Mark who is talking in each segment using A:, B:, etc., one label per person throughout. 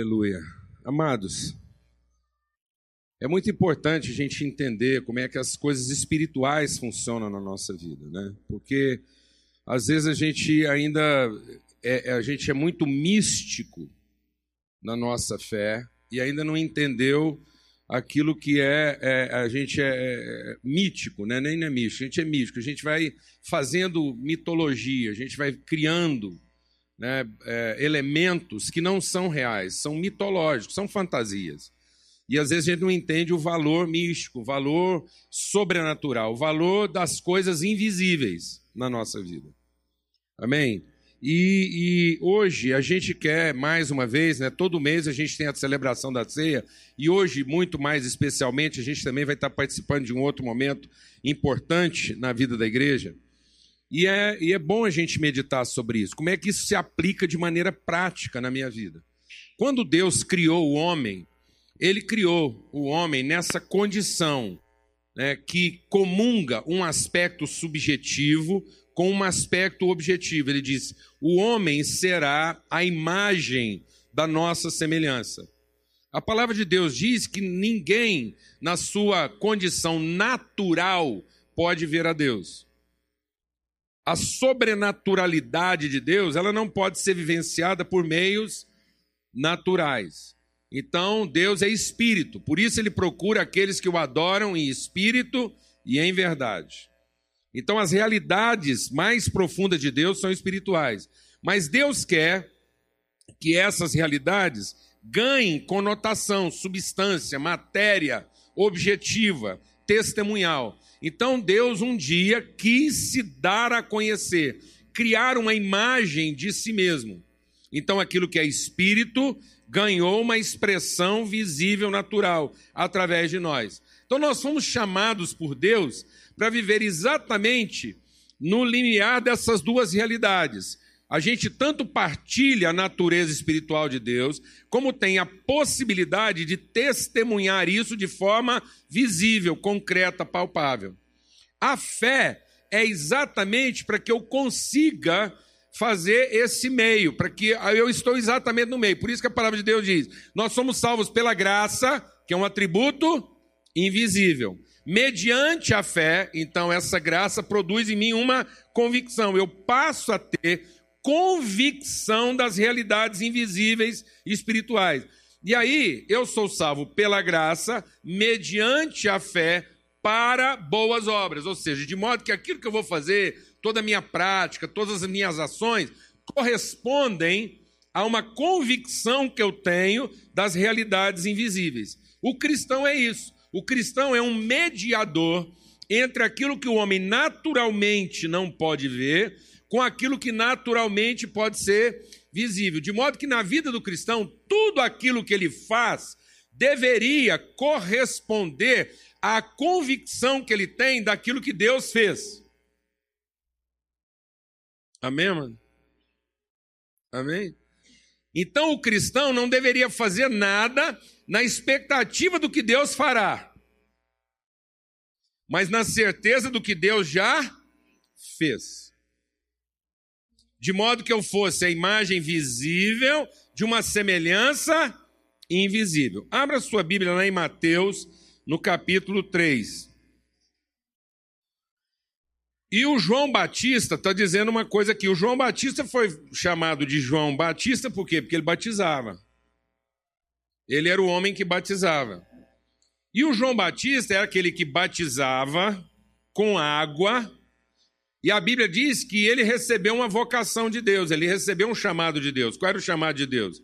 A: Aleluia. Amados, é muito importante a gente entender como é que as coisas espirituais funcionam na nossa vida, né? Porque às vezes a gente ainda é, a gente é muito místico na nossa fé e ainda não entendeu aquilo que é, é a gente é, é mítico, né? nem é místico, a gente é místico, a gente vai fazendo mitologia, a gente vai criando né, é, elementos que não são reais, são mitológicos, são fantasias. E às vezes a gente não entende o valor místico, o valor sobrenatural, o valor das coisas invisíveis na nossa vida. Amém? E, e, hoje a gente quer, mais uma vez, né, todo mês a gente tem a celebração da ceia, e hoje, muito mais especialmente, a gente também vai estar participando de um outro momento importante na vida da igreja e é, e é bom a gente meditar sobre isso. Como é que isso se aplica de maneira prática na minha vida? Quando Deus criou o homem, ele criou o homem nessa condição né, que comunga um aspecto subjetivo com um aspecto objetivo. Ele diz: o homem será a imagem da nossa semelhança. A palavra de Deus diz que ninguém, na sua condição natural, pode ver a Deus a sobrenaturalidade de Deus, ela não pode ser vivenciada por meios naturais. Então, Deus é espírito, por isso ele procura aqueles que o adoram em espírito e em verdade. Então, as realidades mais profundas de Deus são espirituais, mas Deus quer que essas realidades ganhem conotação, substância, matéria objetiva, testemunhal. Então Deus um dia quis se dar a conhecer, criar uma imagem de si mesmo. Então aquilo que é espírito ganhou uma expressão visível, natural, através de nós. Então nós fomos chamados por Deus para viver exatamente no limiar dessas duas realidades a gente tanto partilha a natureza espiritual de Deus, como tem a possibilidade de testemunhar isso de forma visível, concreta, palpável. A fé é exatamente para que eu consiga fazer esse meio, para que eu estou exatamente no meio. Por isso que a palavra de Deus diz: nós somos salvos pela graça, que é um atributo invisível. Mediante a fé, então essa graça produz em mim uma convicção. Eu passo a ter convicção das realidades invisíveis e espirituais. E aí, eu sou salvo pela graça, mediante a fé, para boas obras. Ou seja, de modo que aquilo que eu vou fazer, toda a minha prática, todas as minhas ações, correspondem a uma convicção que eu tenho das realidades invisíveis. O cristão é isso. O cristão é um mediador entre aquilo que o homem naturalmente não pode ver com aquilo que naturalmente pode ser visível. De modo que na vida do cristão, tudo aquilo que ele faz deveria corresponder à convicção que ele tem daquilo que Deus fez. Amém, mano? Amém? Então o cristão não deveria fazer nada na expectativa do que Deus fará, mas na certeza do que Deus já fez de modo que eu fosse a imagem visível de uma semelhança invisível. Abra sua Bíblia lá em Mateus, no capítulo 3. E o João Batista está dizendo uma coisa aqui. O João Batista foi chamado de João Batista por quê? Porque ele batizava. Ele era o homem que batizava. E o João Batista era aquele que batizava com água e a Bíblia diz que ele recebeu uma vocação de Deus, ele recebeu um chamado de Deus. Qual era o chamado de Deus?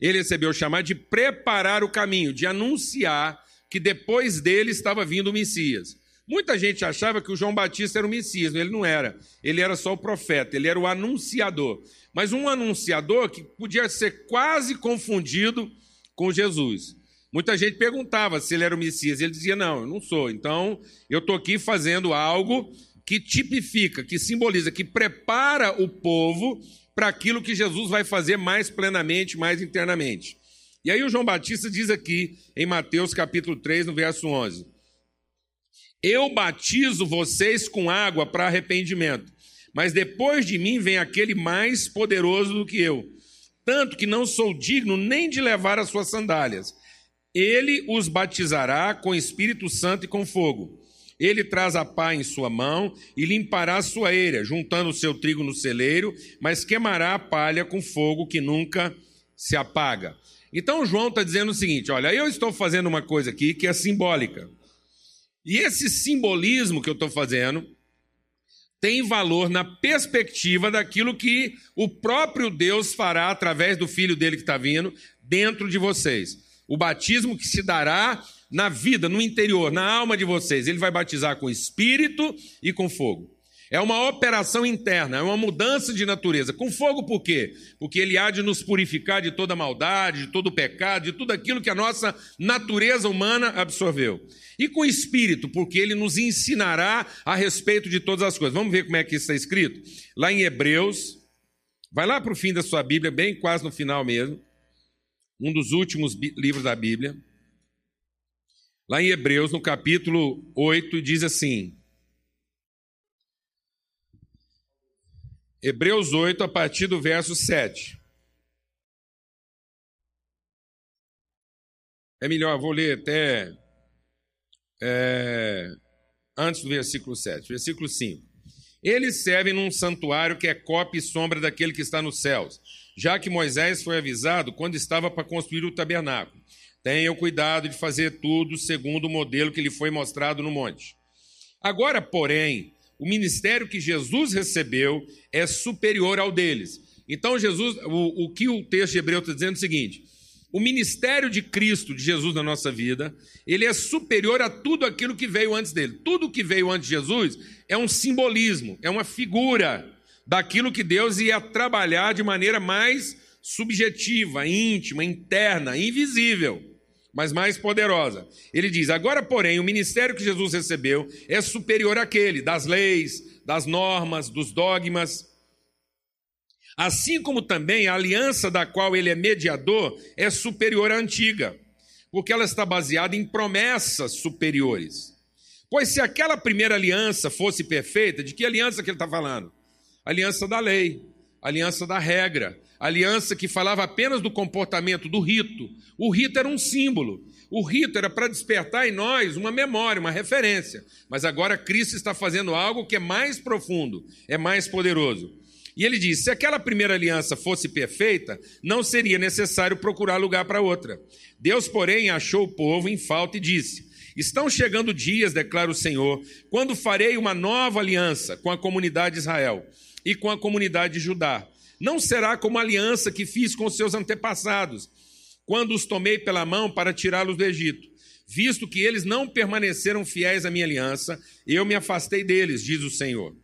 A: Ele recebeu o chamado de preparar o caminho, de anunciar que depois dele estava vindo o Messias. Muita gente achava que o João Batista era o Messias, ele não era. Ele era só o profeta, ele era o anunciador. Mas um anunciador que podia ser quase confundido com Jesus. Muita gente perguntava se ele era o Messias, ele dizia: Não, eu não sou. Então, eu estou aqui fazendo algo que tipifica, que simboliza, que prepara o povo para aquilo que Jesus vai fazer mais plenamente, mais internamente. E aí o João Batista diz aqui em Mateus capítulo 3, no verso 11: Eu batizo vocês com água para arrependimento, mas depois de mim vem aquele mais poderoso do que eu, tanto que não sou digno nem de levar as suas sandálias. Ele os batizará com Espírito Santo e com fogo. Ele traz a pá em sua mão e limpará a sua eira, juntando o seu trigo no celeiro, mas queimará a palha com fogo que nunca se apaga. Então João está dizendo o seguinte: olha, eu estou fazendo uma coisa aqui que é simbólica. E esse simbolismo que eu estou fazendo tem valor na perspectiva daquilo que o próprio Deus fará através do filho dele que está vindo dentro de vocês. O batismo que se dará na vida, no interior, na alma de vocês. Ele vai batizar com espírito e com fogo. É uma operação interna, é uma mudança de natureza. Com fogo, por quê? Porque ele há de nos purificar de toda maldade, de todo pecado, de tudo aquilo que a nossa natureza humana absorveu. E com espírito, porque ele nos ensinará a respeito de todas as coisas. Vamos ver como é que isso está escrito? Lá em Hebreus, vai lá para o fim da sua Bíblia, bem quase no final mesmo, um dos últimos livros da Bíblia. Lá em Hebreus, no capítulo 8, diz assim: Hebreus 8, a partir do verso 7. É melhor, vou ler até é, antes do versículo 7, versículo 5. Eles servem num santuário que é cópia e sombra daquele que está nos céus, já que Moisés foi avisado quando estava para construir o tabernáculo. Tenha o cuidado de fazer tudo segundo o modelo que lhe foi mostrado no monte. Agora, porém, o ministério que Jesus recebeu é superior ao deles. Então, Jesus, o, o que o texto de Hebreu está dizendo é o seguinte: o ministério de Cristo, de Jesus na nossa vida, ele é superior a tudo aquilo que veio antes dele. Tudo que veio antes de Jesus é um simbolismo, é uma figura daquilo que Deus ia trabalhar de maneira mais subjetiva, íntima, interna, invisível, mas mais poderosa. Ele diz: agora, porém, o ministério que Jesus recebeu é superior àquele das leis, das normas, dos dogmas Assim como também a aliança da qual ele é mediador é superior à antiga, porque ela está baseada em promessas superiores. Pois se aquela primeira aliança fosse perfeita, de que aliança que ele está falando? Aliança da lei, aliança da regra, aliança que falava apenas do comportamento, do rito. O rito era um símbolo. O rito era para despertar em nós uma memória, uma referência. Mas agora Cristo está fazendo algo que é mais profundo, é mais poderoso. E ele diz: se aquela primeira aliança fosse perfeita, não seria necessário procurar lugar para outra. Deus, porém, achou o povo em falta e disse: Estão chegando dias, declara o Senhor, quando farei uma nova aliança com a comunidade de Israel e com a comunidade de Judá. Não será como a aliança que fiz com seus antepassados, quando os tomei pela mão para tirá-los do Egito. Visto que eles não permaneceram fiéis à minha aliança, eu me afastei deles, diz o Senhor.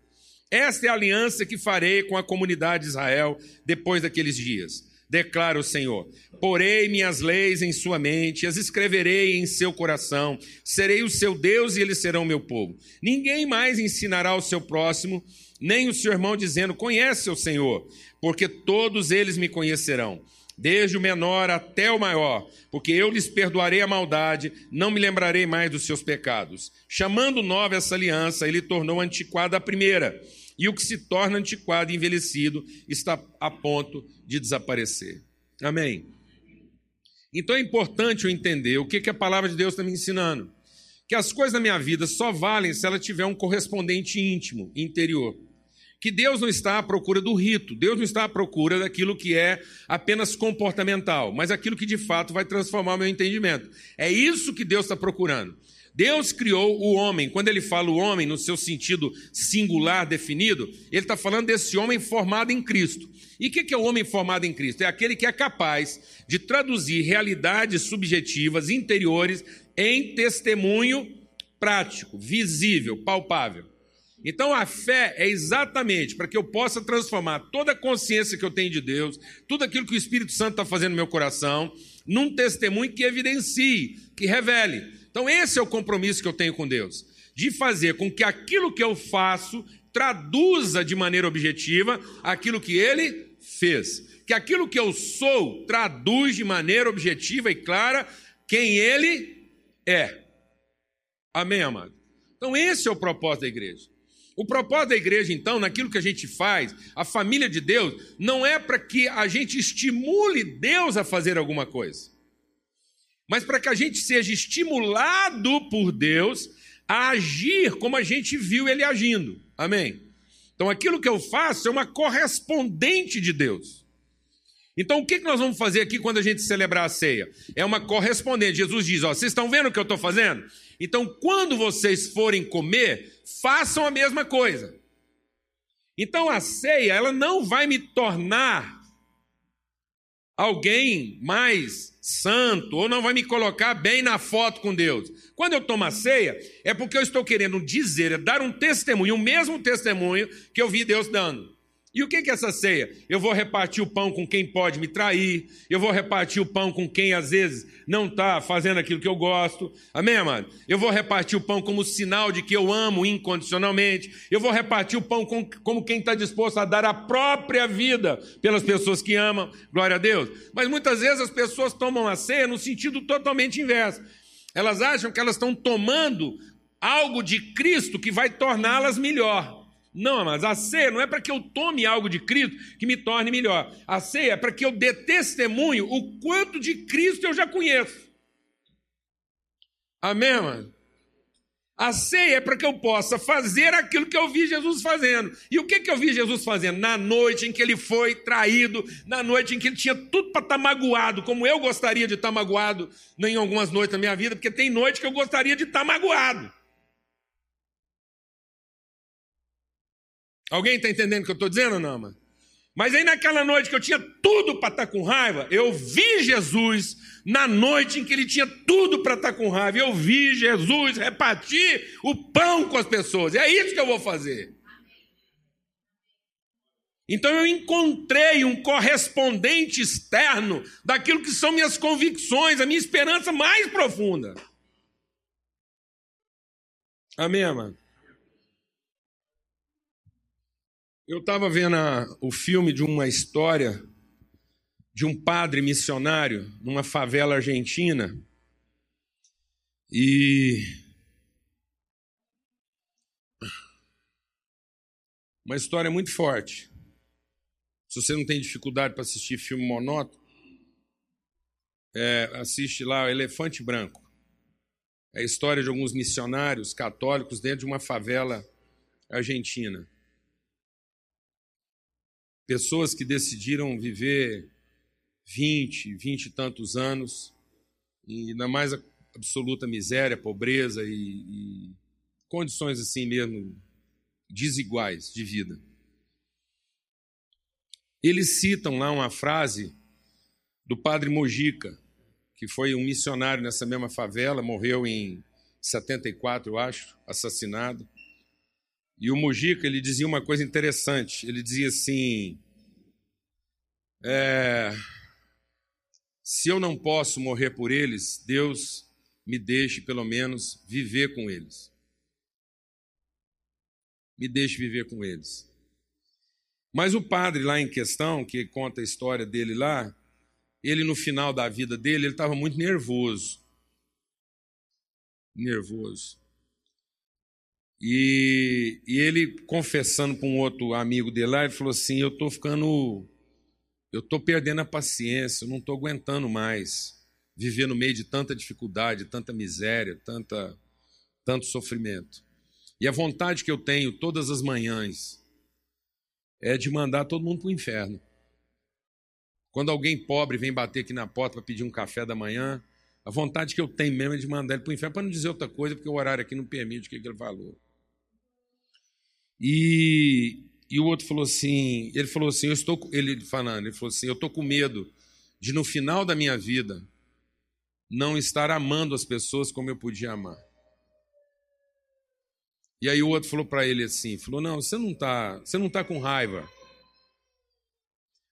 A: Esta é a aliança que farei com a comunidade de Israel depois daqueles dias. Declara o Senhor: Porei minhas leis em sua mente, as escreverei em seu coração, serei o seu Deus e eles serão meu povo. Ninguém mais ensinará ao seu próximo, nem o seu irmão, dizendo: Conhece o Senhor, porque todos eles me conhecerão desde o menor até o maior, porque eu lhes perdoarei a maldade, não me lembrarei mais dos seus pecados. Chamando nova essa aliança, ele tornou antiquada a primeira e o que se torna antiquado e envelhecido está a ponto de desaparecer. Amém? Então é importante eu entender o que, que a palavra de Deus está me ensinando. Que as coisas da minha vida só valem se ela tiver um correspondente íntimo, interior. Que Deus não está à procura do rito, Deus não está à procura daquilo que é apenas comportamental, mas aquilo que de fato vai transformar o meu entendimento. É isso que Deus está procurando. Deus criou o homem. Quando ele fala o homem no seu sentido singular definido, ele está falando desse homem formado em Cristo. E o que é o homem formado em Cristo? É aquele que é capaz de traduzir realidades subjetivas, interiores, em testemunho prático, visível, palpável. Então a fé é exatamente para que eu possa transformar toda a consciência que eu tenho de Deus, tudo aquilo que o Espírito Santo está fazendo no meu coração, num testemunho que evidencie, que revele. Então, esse é o compromisso que eu tenho com Deus, de fazer com que aquilo que eu faço traduza de maneira objetiva aquilo que ele fez. Que aquilo que eu sou traduz de maneira objetiva e clara quem ele é. Amém, amado? Então, esse é o propósito da igreja. O propósito da igreja, então, naquilo que a gente faz, a família de Deus, não é para que a gente estimule Deus a fazer alguma coisa, mas para que a gente seja estimulado por Deus a agir como a gente viu ele agindo. Amém? Então, aquilo que eu faço é uma correspondente de Deus. Então, o que nós vamos fazer aqui quando a gente celebrar a ceia? É uma correspondente. Jesus diz: Ó, vocês estão vendo o que eu estou fazendo? Então, quando vocês forem comer, façam a mesma coisa. Então, a ceia, ela não vai me tornar alguém mais santo, ou não vai me colocar bem na foto com Deus. Quando eu tomo a ceia, é porque eu estou querendo dizer, é dar um testemunho, o mesmo testemunho que eu vi Deus dando. E o que é essa ceia? Eu vou repartir o pão com quem pode me trair, eu vou repartir o pão com quem às vezes não está fazendo aquilo que eu gosto, amém, amado? Eu vou repartir o pão como sinal de que eu amo incondicionalmente, eu vou repartir o pão com, como quem está disposto a dar a própria vida pelas pessoas que amam, glória a Deus. Mas muitas vezes as pessoas tomam a ceia no sentido totalmente inverso, elas acham que elas estão tomando algo de Cristo que vai torná-las melhor. Não, mas a ceia não é para que eu tome algo de Cristo que me torne melhor. A ceia é para que eu dê testemunho o quanto de Cristo eu já conheço. Amém, mano? A ceia é para que eu possa fazer aquilo que eu vi Jesus fazendo. E o que, que eu vi Jesus fazendo? Na noite em que ele foi traído, na noite em que ele tinha tudo para estar tá magoado, como eu gostaria de estar tá magoado em algumas noites da minha vida, porque tem noite que eu gostaria de estar tá magoado. Alguém está entendendo o que eu estou dizendo ou não, mano? Mas aí naquela noite que eu tinha tudo para estar tá com raiva, eu vi Jesus na noite em que ele tinha tudo para estar tá com raiva. Eu vi Jesus repartir o pão com as pessoas. É isso que eu vou fazer. Então eu encontrei um correspondente externo daquilo que são minhas convicções, a minha esperança mais profunda. Amém, mano? Eu estava vendo a, o filme de uma história de um padre missionário numa favela argentina e uma história muito forte. Se você não tem dificuldade para assistir filme monótono, é, assiste lá Elefante Branco. É a história de alguns missionários católicos dentro de uma favela argentina. Pessoas que decidiram viver 20, 20 e tantos anos, e na mais absoluta miséria, pobreza e, e condições assim mesmo desiguais de vida. Eles citam lá uma frase do padre Mojica, que foi um missionário nessa mesma favela, morreu em 74, eu acho, assassinado. E o Mujica, ele dizia uma coisa interessante. Ele dizia assim: é, se eu não posso morrer por eles, Deus me deixe pelo menos viver com eles. Me deixe viver com eles. Mas o padre lá em questão, que conta a história dele lá, ele no final da vida dele, ele estava muito nervoso. Nervoso. E, e ele confessando para um outro amigo dele lá, ele falou assim: Eu estou ficando. Eu estou perdendo a paciência, eu não estou aguentando mais viver no meio de tanta dificuldade, tanta miséria, tanta, tanto sofrimento. E a vontade que eu tenho todas as manhãs é de mandar todo mundo para o inferno. Quando alguém pobre vem bater aqui na porta para pedir um café da manhã, a vontade que eu tenho mesmo é de mandar ele para o inferno, para não dizer outra coisa, porque o horário aqui não permite o que ele falou. E, e o outro falou assim, ele falou assim, eu estou, ele falando, ele falou assim, eu estou com medo de no final da minha vida não estar amando as pessoas como eu podia amar. E aí o outro falou para ele assim, falou, não, você não está, você não está com raiva.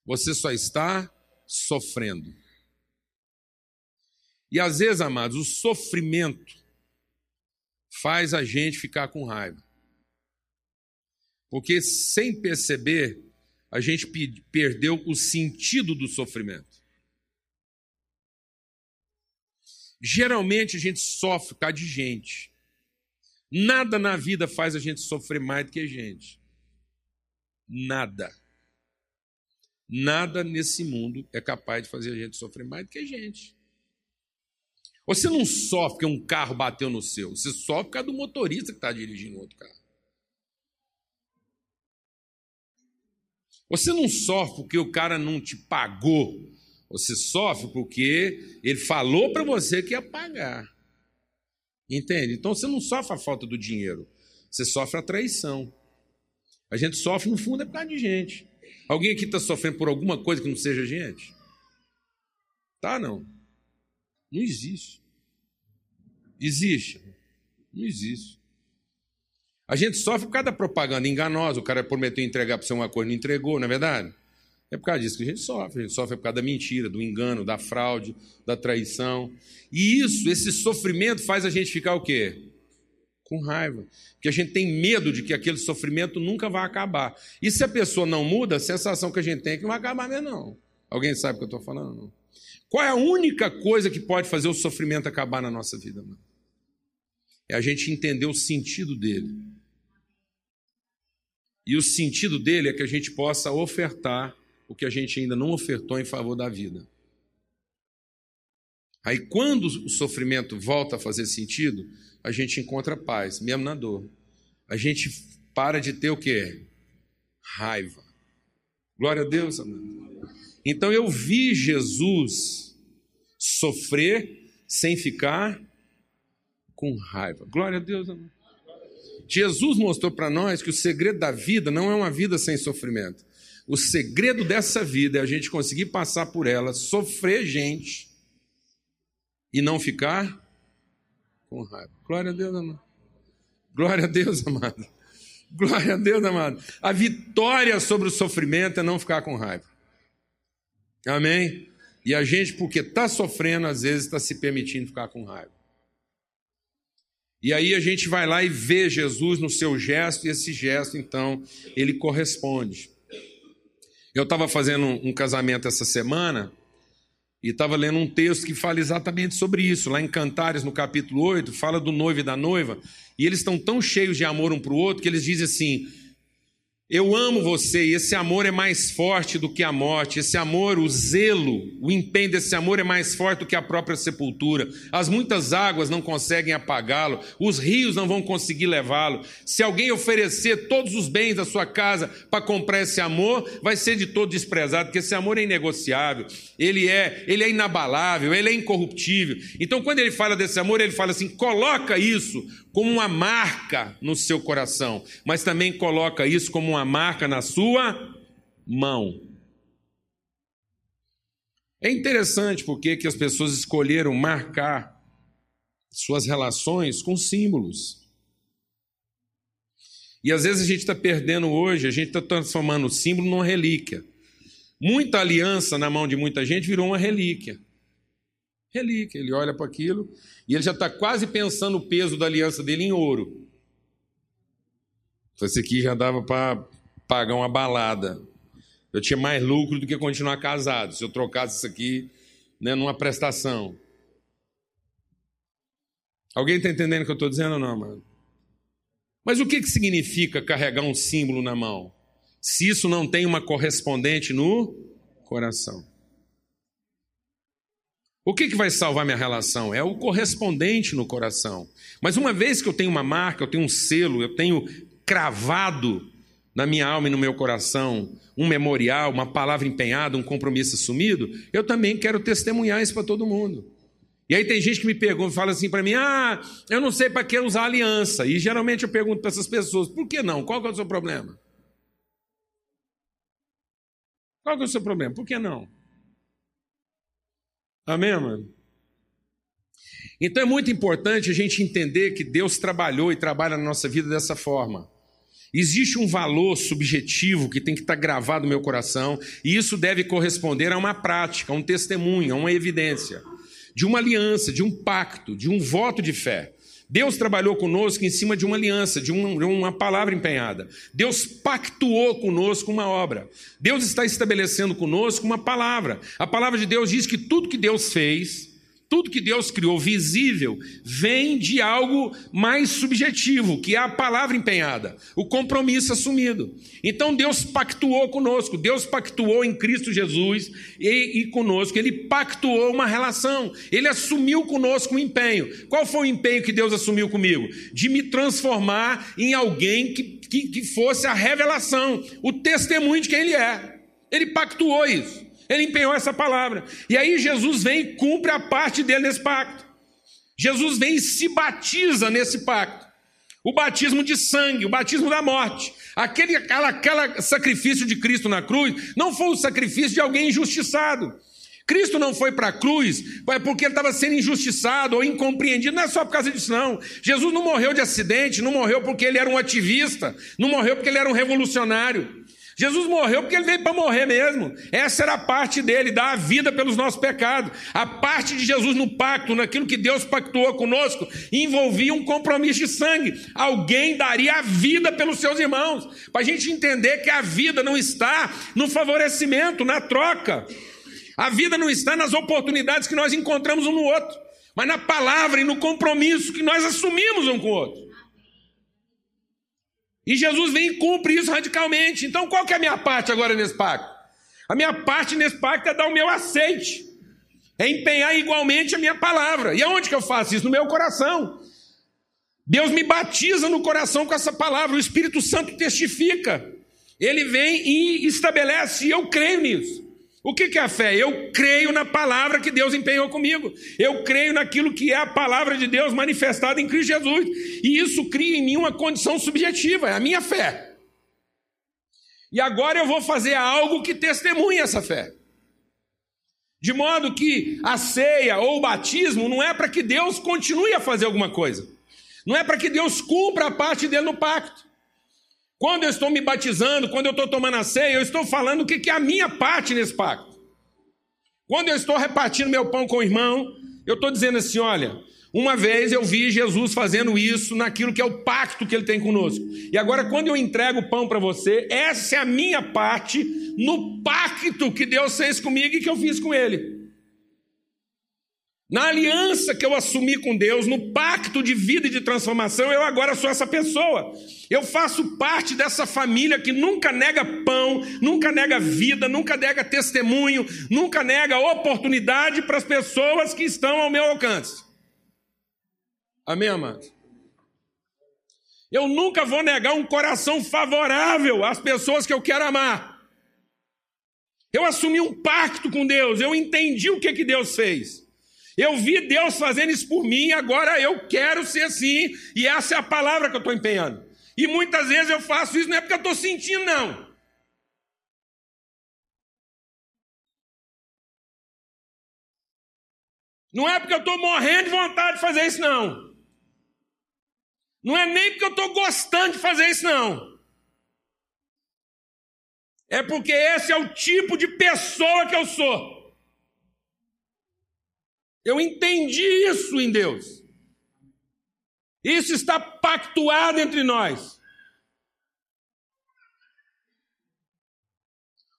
A: Você só está sofrendo. E às vezes, amados, o sofrimento faz a gente ficar com raiva. Porque sem perceber, a gente perdeu o sentido do sofrimento. Geralmente a gente sofre por causa de gente. Nada na vida faz a gente sofrer mais do que a gente. Nada. Nada nesse mundo é capaz de fazer a gente sofrer mais do que a gente. Você não sofre porque um carro bateu no seu, você sofre por causa do motorista que está dirigindo outro carro. Você não sofre porque o cara não te pagou, você sofre porque ele falou para você que ia pagar. Entende? Então você não sofre a falta do dinheiro, você sofre a traição. A gente sofre, no fundo, é por causa de gente. Alguém aqui está sofrendo por alguma coisa que não seja gente? Tá, não. Não existe. Existe? Não existe. A gente sofre por causa da propaganda enganosa. O cara prometeu entregar para você uma coisa e não entregou, não é verdade? É por causa disso que a gente sofre. A gente sofre por causa da mentira, do engano, da fraude, da traição. E isso, esse sofrimento faz a gente ficar o quê? Com raiva. Porque a gente tem medo de que aquele sofrimento nunca vai acabar. E se a pessoa não muda, a sensação que a gente tem é que não vai acabar mesmo, não. Alguém sabe o que eu estou falando? Não? Qual é a única coisa que pode fazer o sofrimento acabar na nossa vida? É a gente entender o sentido dele. E o sentido dele é que a gente possa ofertar o que a gente ainda não ofertou em favor da vida. Aí, quando o sofrimento volta a fazer sentido, a gente encontra paz, mesmo na dor. A gente para de ter o quê? Raiva. Glória a Deus, amado. Então eu vi Jesus sofrer sem ficar com raiva. Glória a Deus, amado. Jesus mostrou para nós que o segredo da vida não é uma vida sem sofrimento. O segredo dessa vida é a gente conseguir passar por ela, sofrer gente e não ficar com raiva. Glória a Deus, amado. Glória a Deus, amado. Glória a Deus, amado. A vitória sobre o sofrimento é não ficar com raiva. Amém? E a gente, porque está sofrendo, às vezes está se permitindo ficar com raiva. E aí a gente vai lá e vê Jesus no seu gesto, e esse gesto, então, ele corresponde. Eu estava fazendo um casamento essa semana e estava lendo um texto que fala exatamente sobre isso. Lá em Cantares, no capítulo 8, fala do noivo e da noiva. E eles estão tão cheios de amor um para o outro que eles dizem assim: eu amo você e esse amor é mais forte do que a morte. Esse amor, o zelo, o empenho desse amor é mais forte do que a própria sepultura. As muitas águas não conseguem apagá-lo, os rios não vão conseguir levá-lo. Se alguém oferecer todos os bens da sua casa para comprar esse amor, vai ser de todo desprezado, porque esse amor é inegociável. Ele é, ele é inabalável, ele é incorruptível. Então, quando ele fala desse amor, ele fala assim: coloca isso como uma marca no seu coração, mas também coloca isso como uma marca na sua mão. É interessante porque que as pessoas escolheram marcar suas relações com símbolos. E às vezes a gente está perdendo hoje, a gente está transformando o símbolo numa relíquia. Muita aliança na mão de muita gente virou uma relíquia. Relíquia, ele olha para aquilo e ele já está quase pensando o peso da aliança dele em ouro. Esse aqui já dava para pagar uma balada. Eu tinha mais lucro do que continuar casado, se eu trocasse isso aqui né, numa prestação. Alguém está entendendo o que eu estou dizendo ou não, mano? Mas o que, que significa carregar um símbolo na mão? Se isso não tem uma correspondente no coração. O que, que vai salvar minha relação? É o correspondente no coração. Mas uma vez que eu tenho uma marca, eu tenho um selo, eu tenho cravado na minha alma e no meu coração um memorial, uma palavra empenhada, um compromisso assumido, eu também quero testemunhar isso para todo mundo. E aí tem gente que me pergunta, fala assim para mim: ah, eu não sei para que usar aliança. E geralmente eu pergunto para essas pessoas: por que não? Qual que é o seu problema? Qual que é o seu problema? Por que não? Amém, mano? Então é muito importante a gente entender que Deus trabalhou e trabalha na nossa vida dessa forma. Existe um valor subjetivo que tem que estar gravado no meu coração, e isso deve corresponder a uma prática, a um testemunho, a uma evidência, de uma aliança, de um pacto, de um voto de fé. Deus trabalhou conosco em cima de uma aliança, de uma, de uma, palavra empenhada. Deus pactuou conosco uma obra. Deus está estabelecendo conosco uma palavra. A palavra de Deus diz que tudo que Deus fez, tudo que Deus criou visível vem de algo mais subjetivo, que é a palavra empenhada, o compromisso assumido. Então Deus pactuou conosco, Deus pactuou em Cristo Jesus e, e conosco, Ele pactuou uma relação, Ele assumiu conosco um empenho. Qual foi o empenho que Deus assumiu comigo? De me transformar em alguém que, que, que fosse a revelação, o testemunho de quem Ele é. Ele pactuou isso. Ele empenhou essa palavra. E aí Jesus vem e cumpre a parte dele nesse pacto. Jesus vem e se batiza nesse pacto. O batismo de sangue, o batismo da morte. Aquele aquela, aquela sacrifício de Cristo na cruz não foi o sacrifício de alguém injustiçado. Cristo não foi para a cruz porque ele estava sendo injustiçado ou incompreendido. Não é só por causa disso, não. Jesus não morreu de acidente, não morreu porque ele era um ativista, não morreu porque ele era um revolucionário. Jesus morreu porque ele veio para morrer mesmo. Essa era a parte dele, dar a vida pelos nossos pecados. A parte de Jesus no pacto, naquilo que Deus pactuou conosco, envolvia um compromisso de sangue. Alguém daria a vida pelos seus irmãos. Para a gente entender que a vida não está no favorecimento, na troca. A vida não está nas oportunidades que nós encontramos um no outro, mas na palavra e no compromisso que nós assumimos um com o outro. E Jesus vem e cumpre isso radicalmente. Então, qual que é a minha parte agora nesse pacto? A minha parte nesse pacto é dar o meu aceite, é empenhar igualmente a minha palavra. E aonde que eu faço isso? No meu coração. Deus me batiza no coração com essa palavra, o Espírito Santo testifica. Ele vem e estabelece, e eu creio nisso. O que é a fé? Eu creio na palavra que Deus empenhou comigo. Eu creio naquilo que é a palavra de Deus manifestada em Cristo Jesus. E isso cria em mim uma condição subjetiva, é a minha fé. E agora eu vou fazer algo que testemunhe essa fé. De modo que a ceia ou o batismo não é para que Deus continue a fazer alguma coisa. Não é para que Deus cumpra a parte dele no pacto. Quando eu estou me batizando, quando eu estou tomando a ceia, eu estou falando o que é a minha parte nesse pacto. Quando eu estou repartindo meu pão com o irmão, eu estou dizendo assim: olha, uma vez eu vi Jesus fazendo isso naquilo que é o pacto que ele tem conosco. E agora, quando eu entrego o pão para você, essa é a minha parte no pacto que Deus fez comigo e que eu fiz com ele. Na aliança que eu assumi com Deus, no pacto de vida e de transformação, eu agora sou essa pessoa. Eu faço parte dessa família que nunca nega pão, nunca nega vida, nunca nega testemunho, nunca nega oportunidade para as pessoas que estão ao meu alcance. Amém, amados? Eu nunca vou negar um coração favorável às pessoas que eu quero amar. Eu assumi um pacto com Deus, eu entendi o que, que Deus fez. Eu vi Deus fazendo isso por mim, agora eu quero ser assim, e essa é a palavra que eu estou empenhando. E muitas vezes eu faço isso não é porque eu estou sentindo, não. Não é porque eu estou morrendo de vontade de fazer isso, não. Não é nem porque eu estou gostando de fazer isso, não. É porque esse é o tipo de pessoa que eu sou. Eu entendi isso em Deus. Isso está pactuado entre nós.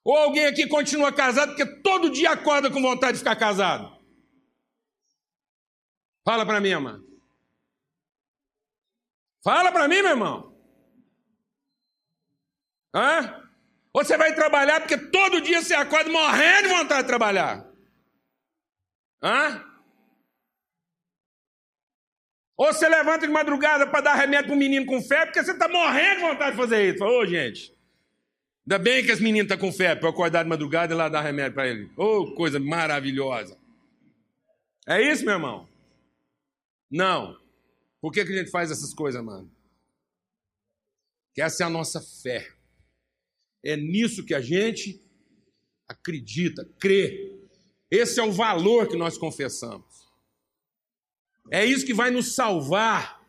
A: Ou alguém aqui continua casado porque todo dia acorda com vontade de ficar casado? Fala para mim, irmã. Fala para mim, meu irmão. Hã? Ou você vai trabalhar porque todo dia você acorda morrendo de vontade de trabalhar? Hã? Ou você levanta de madrugada para dar remédio para um menino com febre, porque você está morrendo de vontade de fazer isso. Ô, gente, ainda bem que esse menino está com febre, para acordar de madrugada e lá dar remédio para ele. Ô, oh, coisa maravilhosa. É isso, meu irmão? Não. Por que, que a gente faz essas coisas, mano? Que essa é a nossa fé. É nisso que a gente acredita, crê. Esse é o valor que nós confessamos. É isso que vai nos salvar.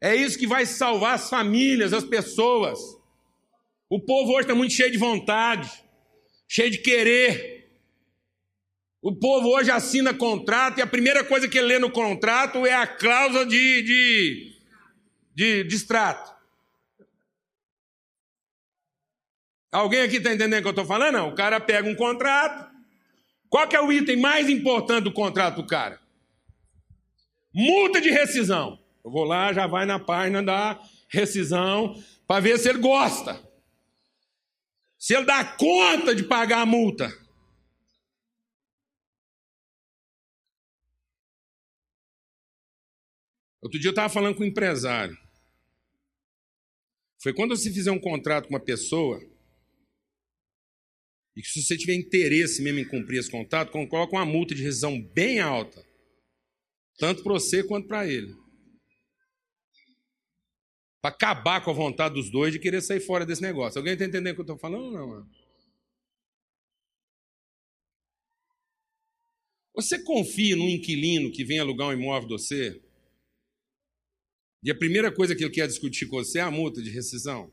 A: É isso que vai salvar as famílias, as pessoas. O povo hoje está muito cheio de vontade, cheio de querer. O povo hoje assina contrato e a primeira coisa que ele lê no contrato é a cláusula de, de, de, extrato. Alguém aqui está entendendo o que eu estou falando? Não. O cara pega um contrato, Qual que é o item mais importante do contrato do cara? Multa de rescisão. Eu vou lá, já vai na página da rescisão para ver se ele gosta. Se ele dá conta de pagar a multa. Outro dia eu estava falando com um empresário. Foi quando você fizer um contrato com uma pessoa, e que se você tiver interesse mesmo em cumprir esse contrato, coloca uma multa de rescisão bem alta. Tanto para você quanto para ele. Para acabar com a vontade dos dois de querer sair fora desse negócio. Alguém está entendendo o que eu estou falando ou não? Mano? Você confia num inquilino que vem alugar um imóvel de você? E a primeira coisa que ele quer discutir com você é a multa de rescisão.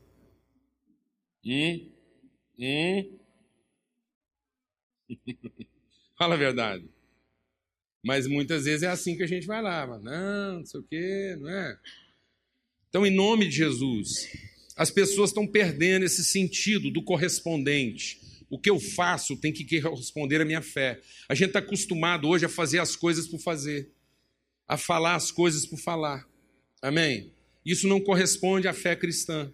A: Hum? Hum? Fala a verdade. Mas muitas vezes é assim que a gente vai lá. Não, não sei o quê, não é? Então, em nome de Jesus, as pessoas estão perdendo esse sentido do correspondente. O que eu faço tem que corresponder à minha fé. A gente está acostumado hoje a fazer as coisas por fazer, a falar as coisas por falar. Amém? Isso não corresponde à fé cristã.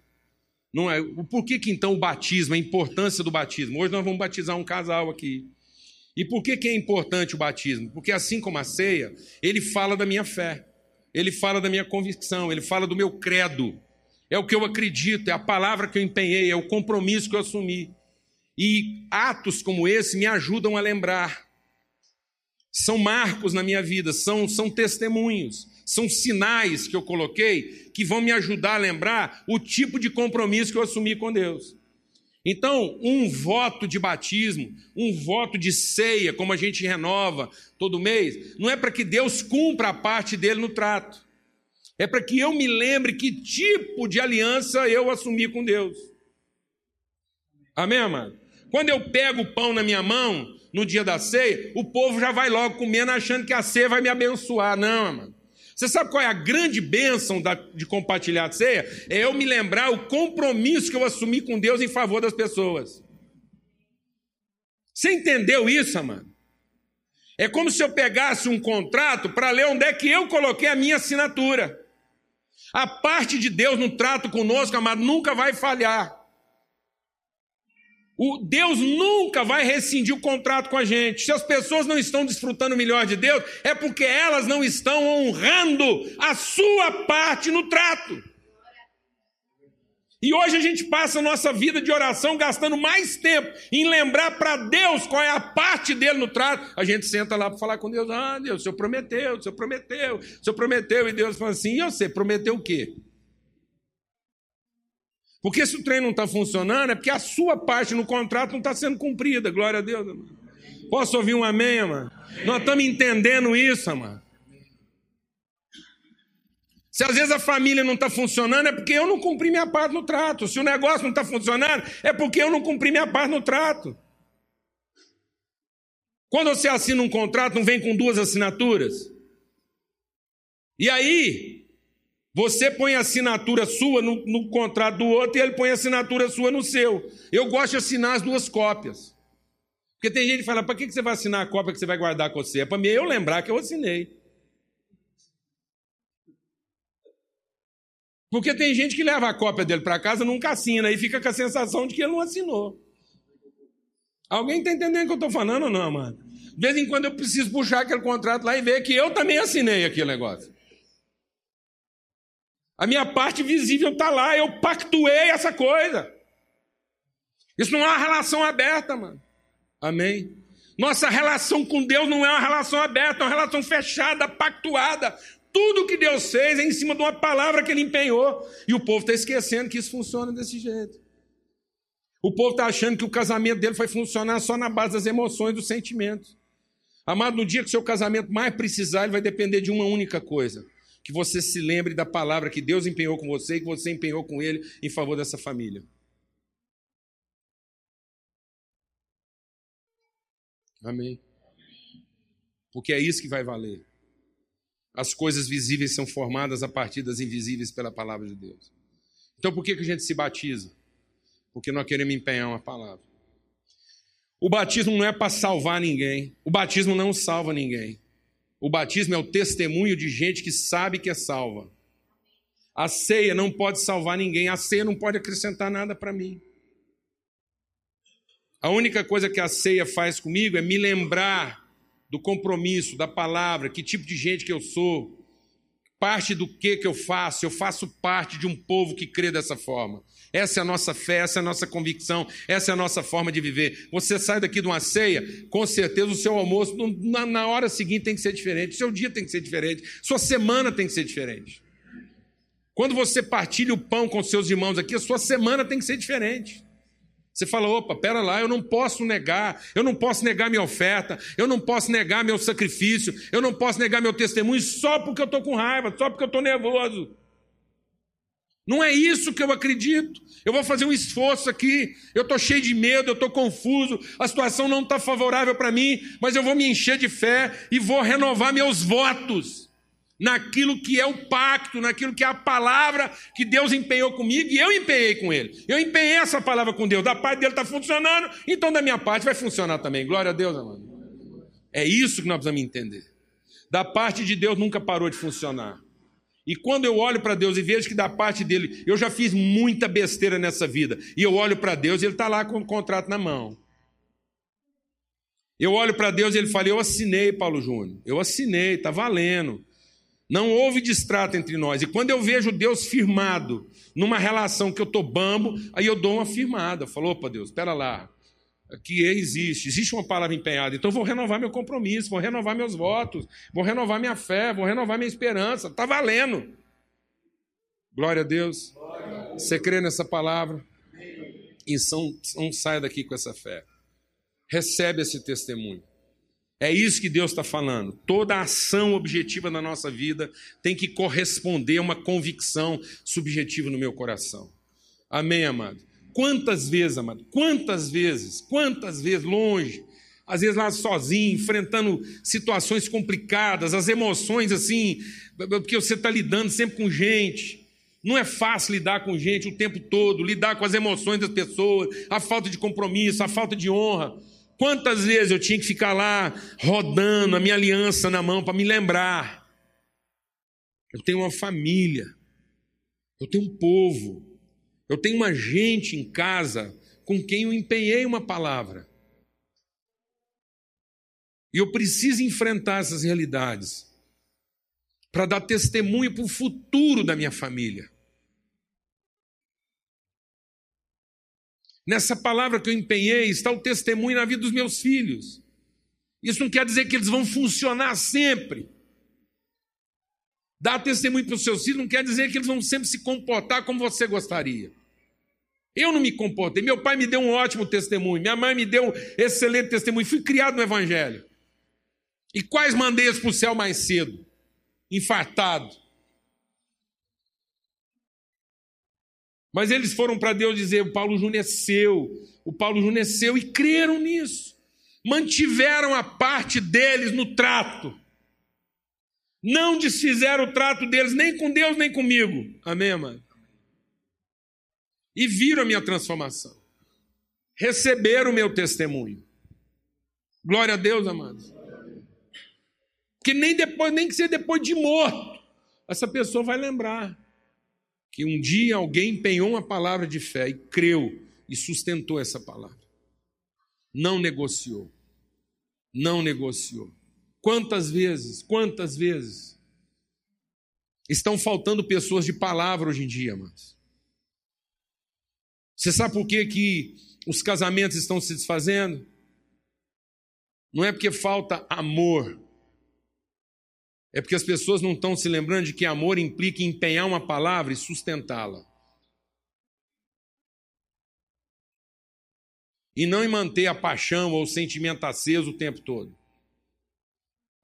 A: Não é. Por que, que então o batismo, a importância do batismo? Hoje nós vamos batizar um casal aqui. E por que, que é importante o batismo? Porque assim como a ceia, ele fala da minha fé, ele fala da minha convicção, ele fala do meu credo. É o que eu acredito, é a palavra que eu empenhei, é o compromisso que eu assumi. E atos como esse me ajudam a lembrar. São marcos na minha vida, são, são testemunhos são sinais que eu coloquei que vão me ajudar a lembrar o tipo de compromisso que eu assumi com Deus. Então, um voto de batismo, um voto de ceia, como a gente renova todo mês, não é para que Deus cumpra a parte dele no trato. É para que eu me lembre que tipo de aliança eu assumi com Deus. Amém, mano? Quando eu pego o pão na minha mão, no dia da ceia, o povo já vai logo comendo achando que a ceia vai me abençoar. Não, mano. Você sabe qual é a grande bênção de compartilhar a ceia? É eu me lembrar o compromisso que eu assumi com Deus em favor das pessoas. Você entendeu isso, mano? É como se eu pegasse um contrato para ler onde é que eu coloquei a minha assinatura. A parte de Deus no trato conosco, amado, nunca vai falhar. O Deus nunca vai rescindir o contrato com a gente. Se as pessoas não estão desfrutando o melhor de Deus, é porque elas não estão honrando a sua parte no trato. E hoje a gente passa a nossa vida de oração gastando mais tempo em lembrar para Deus qual é a parte dele no trato. A gente senta lá para falar com Deus: Ah, Deus, o Senhor prometeu, o Senhor prometeu, o Senhor prometeu. E Deus fala assim: E você, prometeu o quê? Porque se o trem não está funcionando, é porque a sua parte no contrato não está sendo cumprida. Glória a Deus, amado. Posso ouvir um amém, mano? Nós estamos entendendo isso, mano. Se às vezes a família não está funcionando, é porque eu não cumpri minha parte no trato. Se o negócio não está funcionando, é porque eu não cumpri minha parte no trato. Quando você assina um contrato, não vem com duas assinaturas? E aí, você põe a assinatura sua no, no, contrato do outro e ele põe a assinatura sua no seu. Eu gosto de assinar as duas cópias. Porque tem gente que fala, para que você vai assinar a cópia que você vai guardar com você? É para mim eu lembrar que eu assinei. Porque tem gente que leva a cópia dele para casa nunca assina e fica com a sensação de que ele não assinou. Alguém está entendendo o que eu estou falando ou não, mano? De vez em quando eu preciso puxar aquele contrato lá e ver que eu também assinei aquele negócio. A minha parte visível está lá, eu pactuei essa coisa. Isso não é uma relação aberta, mano. Amém? Nossa relação com Deus não é uma relação aberta, é uma relação fechada, pactuada. Tudo que Deus fez é em cima de uma palavra que ele empenhou. E o povo está esquecendo que isso funciona desse jeito. O povo está achando que o casamento dele vai funcionar só na base das emoções, dos sentimentos. Amado, no dia que seu casamento mais precisar, ele vai depender de uma única coisa: que você se lembre da palavra que Deus empenhou com você e que você empenhou com Ele em favor dessa família. Amém. Porque é isso que vai valer. As coisas visíveis são formadas a partir das invisíveis pela palavra de Deus. Então por que, que a gente se batiza? Porque nós queremos empenhar uma palavra. O batismo não é para salvar ninguém. O batismo não salva ninguém. O batismo é o testemunho de gente que sabe que é salva. A ceia não pode salvar ninguém. A ceia não pode acrescentar nada para mim. A única coisa que a ceia faz comigo é me lembrar do compromisso, da palavra, que tipo de gente que eu sou, parte do que que eu faço. Eu faço parte de um povo que crê dessa forma. Essa é a nossa fé, essa é a nossa convicção, essa é a nossa forma de viver. Você sai daqui de uma ceia, com certeza o seu almoço na, na hora seguinte tem que ser diferente, o seu dia tem que ser diferente, sua semana tem que ser diferente. Quando você partilha o pão com seus irmãos aqui, a sua semana tem que ser diferente. Você fala, opa, pera lá, eu não posso negar, eu não posso negar minha oferta, eu não posso negar meu sacrifício, eu não posso negar meu testemunho só porque eu estou com raiva, só porque eu estou nervoso. Não é isso que eu acredito. Eu vou fazer um esforço aqui. Eu estou cheio de medo, eu estou confuso, a situação não está favorável para mim, mas eu vou me encher de fé e vou renovar meus votos naquilo que é o pacto, naquilo que é a palavra que Deus empenhou comigo e eu empenhei com ele. Eu empenhei essa palavra com Deus. Da parte dele está funcionando, então da minha parte vai funcionar também. Glória a Deus, amado. É isso que nós precisamos entender. Da parte de Deus nunca parou de funcionar. E quando eu olho para Deus e vejo que da parte dele, eu já fiz muita besteira nessa vida, e eu olho para Deus e ele está lá com o contrato na mão. Eu olho para Deus e ele fala: Eu assinei, Paulo Júnior, eu assinei, está valendo. Não houve distrato entre nós. E quando eu vejo Deus firmado numa relação que eu estou bambo, aí eu dou uma firmada. Falou, opa, Deus, espera lá. Aqui existe, existe uma palavra empenhada. Então vou renovar meu compromisso, vou renovar meus votos, vou renovar minha fé, vou renovar minha esperança. Está valendo. Glória a Deus. Você crê nessa palavra? E não saia daqui com essa fé. Recebe esse testemunho. É isso que Deus está falando. Toda ação objetiva na nossa vida tem que corresponder a uma convicção subjetiva no meu coração. Amém, amado? Quantas vezes, amado? Quantas vezes? Quantas vezes longe? Às vezes lá sozinho, enfrentando situações complicadas, as emoções assim, porque você está lidando sempre com gente. Não é fácil lidar com gente o tempo todo, lidar com as emoções das pessoas, a falta de compromisso, a falta de honra. Quantas vezes eu tinha que ficar lá rodando a minha aliança na mão para me lembrar? Eu tenho uma família, eu tenho um povo, eu tenho uma gente em casa com quem eu empenhei uma palavra. E eu preciso enfrentar essas realidades para dar testemunho para o futuro da minha família. Nessa palavra que eu empenhei está o testemunho na vida dos meus filhos. Isso não quer dizer que eles vão funcionar sempre. Dar testemunho para os seus filhos não quer dizer que eles vão sempre se comportar como você gostaria. Eu não me comportei. Meu pai me deu um ótimo testemunho, minha mãe me deu um excelente testemunho. Fui criado no Evangelho. E quais mandei para o céu mais cedo? Infartado. Mas eles foram para Deus dizer: o Paulo Júnior é seu, o Paulo Júnior é seu, e creram nisso. Mantiveram a parte deles no trato. Não desfizeram o trato deles nem com Deus nem comigo. Amém, mano? E viram a minha transformação. Receberam o meu testemunho. Glória a Deus, amados. Que nem depois, nem que seja depois de morto, essa pessoa vai lembrar que um dia alguém empenhou uma palavra de fé e creu e sustentou essa palavra. Não negociou. Não negociou. Quantas vezes, quantas vezes estão faltando pessoas de palavra hoje em dia, mas Você sabe por que, que os casamentos estão se desfazendo? Não é porque falta amor, é porque as pessoas não estão se lembrando de que amor implica empenhar uma palavra e sustentá-la. E não em manter a paixão ou o sentimento aceso o tempo todo.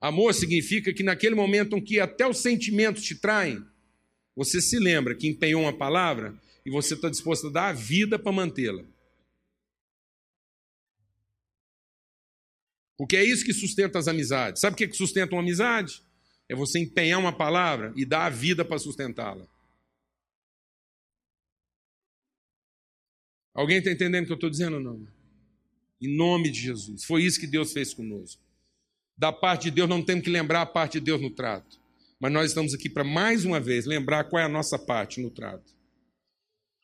A: Amor significa que naquele momento em que até os sentimentos te traem, você se lembra que empenhou uma palavra e você está disposto a dar a vida para mantê-la. Porque é isso que sustenta as amizades. Sabe o que sustenta uma amizade? É você empenhar uma palavra e dar a vida para sustentá-la. Alguém está entendendo o que eu estou dizendo ou não? Em nome de Jesus. Foi isso que Deus fez conosco. Da parte de Deus, não temos que lembrar a parte de Deus no trato. Mas nós estamos aqui para mais uma vez lembrar qual é a nossa parte no trato.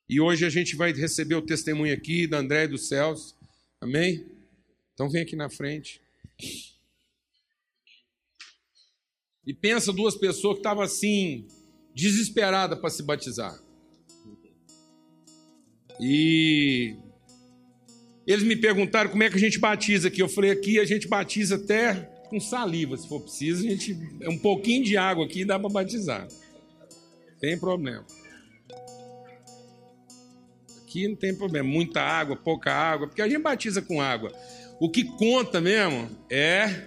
A: E hoje a gente vai receber o testemunho aqui da André e dos céus. Amém? Então vem aqui na frente. E pensa duas pessoas que estavam assim, desesperadas para se batizar. E eles me perguntaram como é que a gente batiza aqui. Eu falei, aqui a gente batiza até com saliva, se for preciso. A gente, é um pouquinho de água aqui dá para batizar. Tem problema. Aqui não tem problema. Muita água, pouca água, porque a gente batiza com água. O que conta mesmo é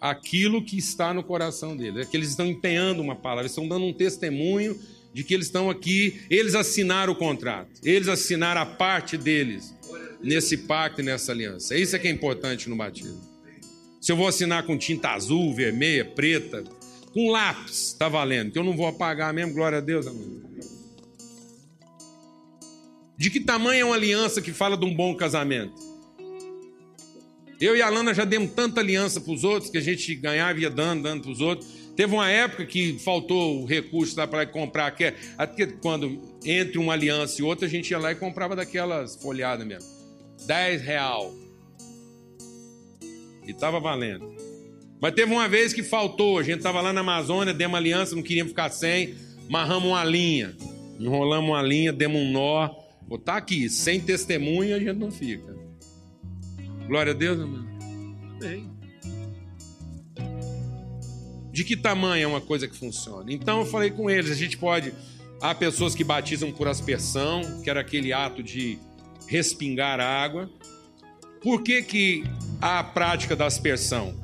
A: aquilo que está no coração deles. É que eles estão empenhando uma palavra, eles estão dando um testemunho de que eles estão aqui, eles assinaram o contrato, eles assinaram a parte deles nesse pacto e nessa aliança. Isso é que é importante no batismo. Se eu vou assinar com tinta azul, vermelha, preta, com lápis, está valendo, que eu não vou apagar mesmo, glória a Deus, amém. De que tamanho é uma aliança que fala de um bom casamento? Eu e a Lana já demos tanta aliança para os outros que a gente ganhava e ia dando, dando para os outros Teve uma época que faltou o recurso para comprar, que até quando entre uma aliança e outra, a gente ia lá e comprava daquelas folhadas mesmo. 10 real. E estava valendo. Mas teve uma vez que faltou, a gente estava lá na Amazônia, demos aliança, não queríamos ficar sem, marramos uma linha, enrolamos uma linha, demos um nó. Vou tá aqui, sem testemunha a gente não fica. Glória a Deus, irmão. Amém de que tamanho é uma coisa que funciona. Então eu falei com eles, a gente pode. Há pessoas que batizam por aspersão, que era aquele ato de respingar água. Por que, que a prática da aspersão?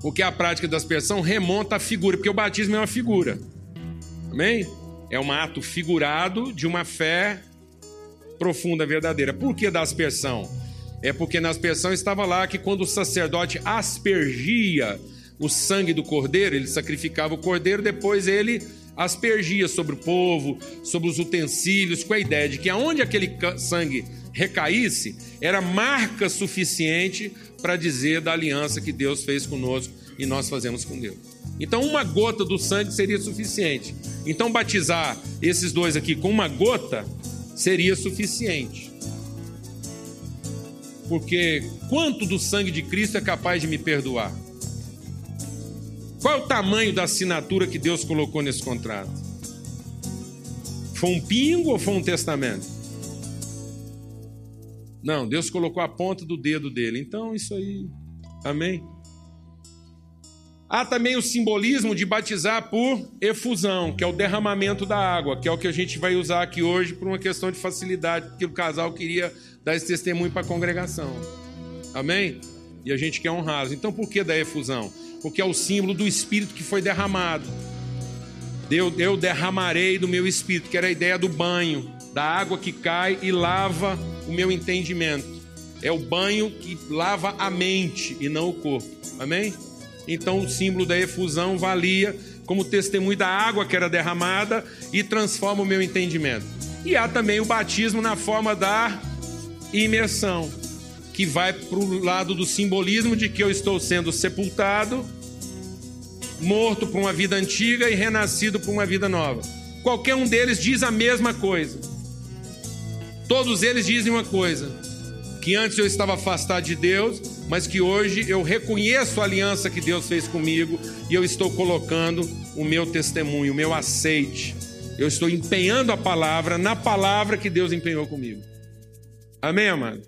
A: Porque a prática da aspersão remonta à figura, porque o batismo é uma figura. Amém? É um ato figurado de uma fé profunda, verdadeira. Por que da aspersão? É porque na aspersão estava lá que quando o sacerdote aspergia o sangue do cordeiro, ele sacrificava o cordeiro, depois ele aspergia sobre o povo, sobre os utensílios, com a ideia de que aonde aquele sangue recaísse, era marca suficiente para dizer da aliança que Deus fez conosco e nós fazemos com Deus. Então, uma gota do sangue seria suficiente. Então, batizar esses dois aqui com uma gota seria suficiente. Porque quanto do sangue de Cristo é capaz de me perdoar? Qual é o tamanho da assinatura que Deus colocou nesse contrato? Foi um pingo ou foi um testamento? Não, Deus colocou a ponta do dedo dele. Então, isso aí. Amém? Há também o simbolismo de batizar por efusão, que é o derramamento da água, que é o que a gente vai usar aqui hoje por uma questão de facilidade, porque o casal queria dar esse testemunho para a congregação. Amém? E a gente quer honrá-los. Então, por que da efusão? porque é o símbolo do Espírito que foi derramado. Eu, eu derramarei do meu Espírito, que era a ideia do banho, da água que cai e lava o meu entendimento. É o banho que lava a mente e não o corpo. Amém? Então o símbolo da efusão valia como testemunho da água que era derramada e transforma o meu entendimento. E há também o batismo na forma da imersão que vai para o lado do simbolismo de que eu estou sendo sepultado, morto para uma vida antiga e renascido para uma vida nova. Qualquer um deles diz a mesma coisa. Todos eles dizem uma coisa: que antes eu estava afastado de Deus, mas que hoje eu reconheço a aliança que Deus fez comigo e eu estou colocando o meu testemunho, o meu aceite. Eu estou empenhando a palavra na palavra que Deus empenhou comigo. Amém, amado?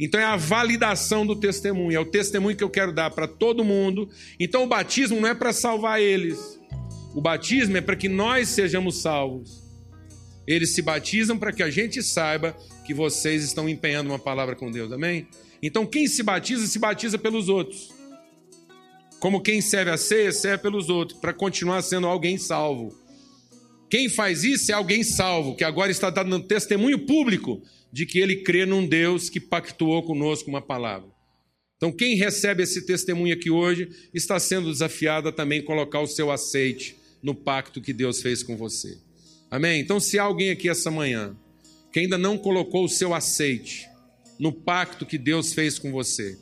A: Então é a validação do testemunho, é o testemunho que eu quero dar para todo mundo. Então o batismo não é para salvar eles. O batismo é para que nós sejamos salvos. Eles se batizam para que a gente saiba que vocês estão empenhando uma palavra com Deus. Amém? Então quem se batiza, se batiza pelos outros. Como quem serve a ceia, serve pelos outros, para continuar sendo alguém salvo. Quem faz isso é alguém salvo, que agora está dando testemunho público de que ele crê num Deus que pactuou conosco uma palavra. Então, quem recebe esse testemunho aqui hoje está sendo desafiado a também colocar o seu aceite no pacto que Deus fez com você. Amém? Então, se há alguém aqui essa manhã que ainda não colocou o seu aceite no pacto que Deus fez com você.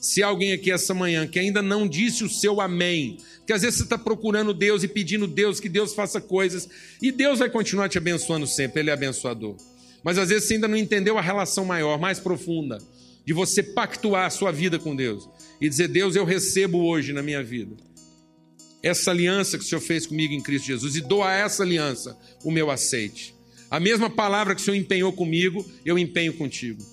A: Se alguém aqui essa manhã que ainda não disse o seu amém, que às vezes você está procurando Deus e pedindo Deus que Deus faça coisas, e Deus vai continuar te abençoando sempre, Ele é abençoador. Mas às vezes você ainda não entendeu a relação maior, mais profunda, de você pactuar a sua vida com Deus e dizer: Deus, eu recebo hoje na minha vida essa aliança que o Senhor fez comigo em Cristo Jesus e dou a essa aliança o meu aceite. A mesma palavra que o Senhor empenhou comigo, eu empenho contigo.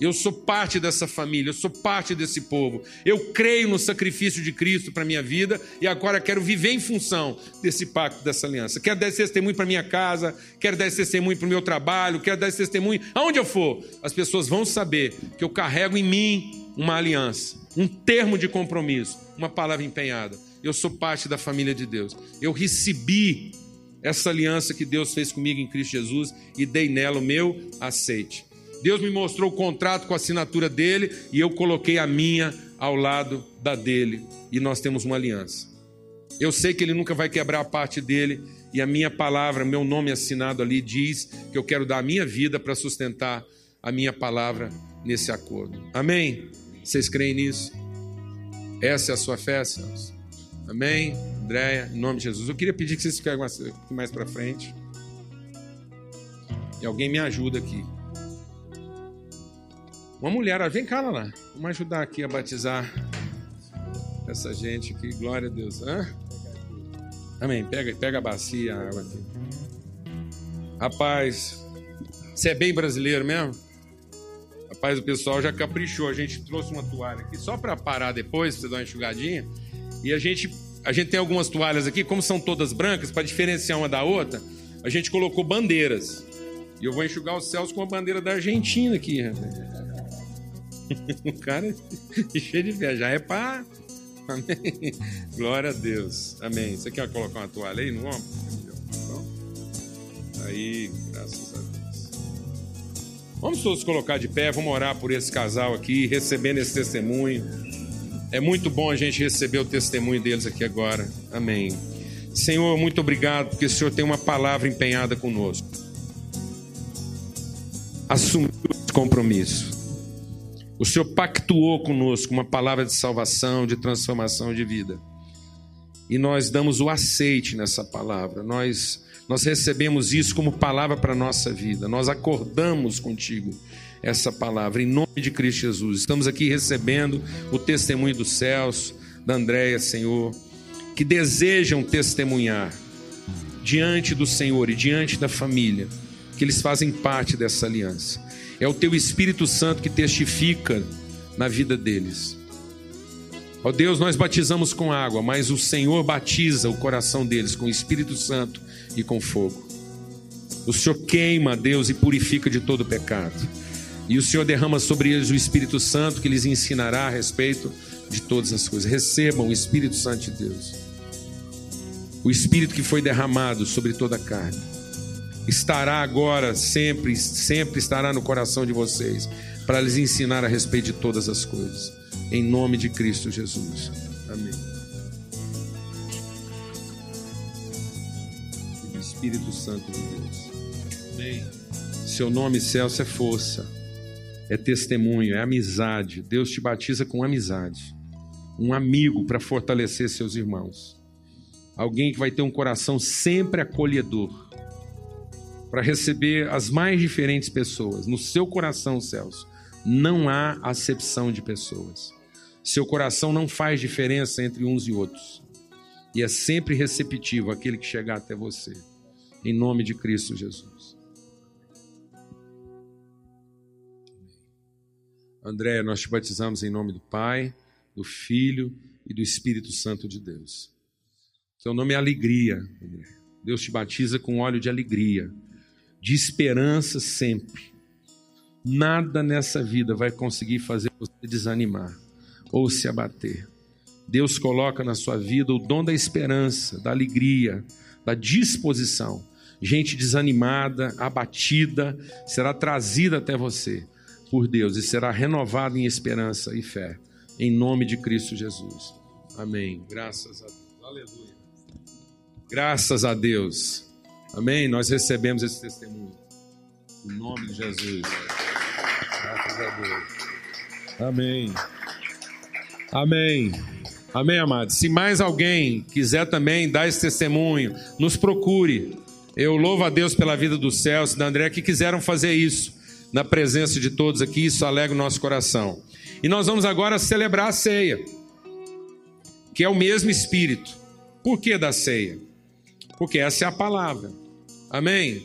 A: Eu sou parte dessa família, eu sou parte desse povo. Eu creio no sacrifício de Cristo para a minha vida e agora quero viver em função desse pacto, dessa aliança. Quero dar esse testemunho para minha casa, quero dar esse testemunho para o meu trabalho, quero dar esse testemunho aonde eu for. As pessoas vão saber que eu carrego em mim uma aliança, um termo de compromisso, uma palavra empenhada. Eu sou parte da família de Deus. Eu recebi essa aliança que Deus fez comigo em Cristo Jesus e dei nela o meu aceite. Deus me mostrou o contrato com a assinatura dele e eu coloquei a minha ao lado da dele e nós temos uma aliança. Eu sei que ele nunca vai quebrar a parte dele e a minha palavra, meu nome assinado ali diz que eu quero dar a minha vida para sustentar a minha palavra nesse acordo. Amém? Vocês creem nisso? Essa é a sua fé, Celso? Amém? Andréia, em nome de Jesus. Eu queria pedir que vocês fiquem mais para frente. E alguém me ajuda aqui. Uma mulher, vem cá, lá. Vamos ajudar aqui a batizar essa gente aqui. Glória a Deus. Hã? Amém. Pega, pega a bacia, a água aqui. Rapaz, você é bem brasileiro mesmo? Rapaz, o pessoal já caprichou. A gente trouxe uma toalha aqui só para parar depois, pra você dar uma enxugadinha. E a gente, a gente tem algumas toalhas aqui, como são todas brancas, para diferenciar uma da outra, a gente colocou bandeiras. E eu vou enxugar os céus com a bandeira da Argentina aqui, rapaz. o cara é cheio de viajar. É pá. Amém. Glória a Deus. Amém. Você quer colocar uma toalha aí no ombro? Aí, graças a Deus. Vamos todos colocar de pé, vamos orar por esse casal aqui, recebendo esse testemunho. É muito bom a gente receber o testemunho deles aqui agora. Amém. Senhor, muito obrigado, porque o Senhor tem uma palavra empenhada conosco. Assumiu esse compromisso. O Senhor pactuou conosco uma palavra de salvação, de transformação de vida. E nós damos o aceite nessa palavra. Nós nós recebemos isso como palavra para a nossa vida. Nós acordamos contigo essa palavra em nome de Cristo Jesus. Estamos aqui recebendo o testemunho dos céus, da Andréia, Senhor, que desejam testemunhar diante do Senhor e diante da família, que eles fazem parte dessa aliança. É o teu Espírito Santo que testifica na vida deles. Ó Deus, nós batizamos com água, mas o Senhor batiza o coração deles com o Espírito Santo e com fogo. O Senhor queima, Deus, e purifica de todo pecado. E o Senhor derrama sobre eles o Espírito Santo que lhes ensinará a respeito de todas as coisas. Recebam o Espírito Santo de Deus. O Espírito que foi derramado sobre toda a carne estará agora, sempre, sempre estará no coração de vocês, para lhes ensinar a respeito de todas as coisas. Em nome de Cristo Jesus. Amém. E do Espírito Santo de Deus. Amém. Seu nome, Celso, é força, é testemunho, é amizade. Deus te batiza com amizade. Um amigo para fortalecer seus irmãos. Alguém que vai ter um coração sempre acolhedor para receber as mais diferentes pessoas. No seu coração, Celso, não há acepção de pessoas. Seu coração não faz diferença entre uns e outros. E é sempre receptivo aquele que chegar até você. Em nome de Cristo Jesus. André, nós te batizamos em nome do Pai, do Filho e do Espírito Santo de Deus. Seu nome é alegria, André. Deus te batiza com óleo de alegria de esperança sempre. Nada nessa vida vai conseguir fazer você desanimar ou se abater. Deus coloca na sua vida o dom da esperança, da alegria, da disposição. Gente desanimada, abatida, será trazida até você por Deus e será renovada em esperança e fé. Em nome de Cristo Jesus. Amém. Graças a Deus. Aleluia. Graças a Deus. Amém? Nós recebemos esse testemunho. Em nome de Jesus. Graças a Deus. Amém. Amém. Amém, amados. Se mais alguém quiser também dar esse testemunho, nos procure. Eu louvo a Deus pela vida do Celso e da André que quiseram fazer isso na presença de todos aqui. Isso alegra o nosso coração. E nós vamos agora celebrar a ceia, que é o mesmo Espírito. Por que da ceia? Porque essa é a palavra. Amém?